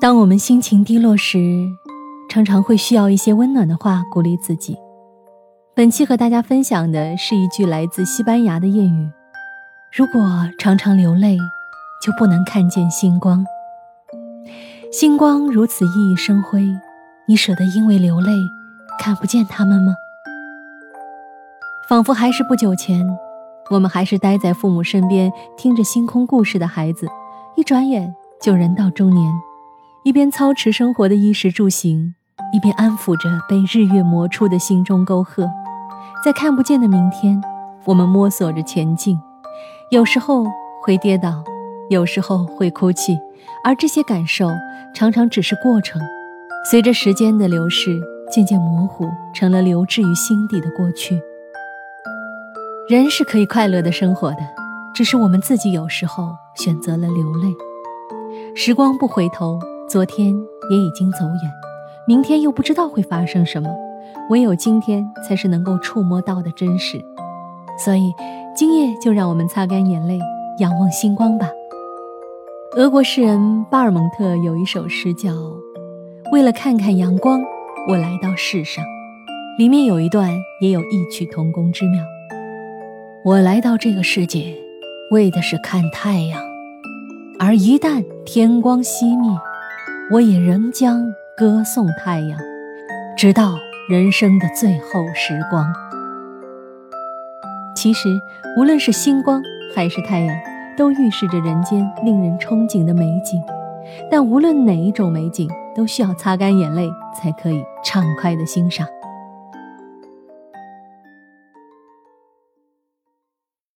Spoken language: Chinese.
当我们心情低落时，常常会需要一些温暖的话鼓励自己。本期和大家分享的是一句来自西班牙的谚语：“如果常常流泪，就不能看见星光。星光如此熠熠生辉，你舍得因为流泪看不见它们吗？”仿佛还是不久前，我们还是待在父母身边听着星空故事的孩子，一转眼就人到中年。一边操持生活的衣食住行，一边安抚着被日月磨出的心中沟壑，在看不见的明天，我们摸索着前进，有时候会跌倒，有时候会哭泣，而这些感受常常只是过程，随着时间的流逝，渐渐模糊，成了留置于心底的过去。人是可以快乐的生活的，只是我们自己有时候选择了流泪。时光不回头。昨天也已经走远，明天又不知道会发生什么，唯有今天才是能够触摸到的真实。所以，今夜就让我们擦干眼泪，仰望星光吧。俄国诗人巴尔蒙特有一首诗叫《为了看看阳光，我来到世上》，里面有一段也有异曲同工之妙。我来到这个世界，为的是看太阳，而一旦天光熄灭。我也仍将歌颂太阳，直到人生的最后时光。其实，无论是星光还是太阳，都预示着人间令人憧憬的美景。但无论哪一种美景，都需要擦干眼泪才可以畅快的欣赏。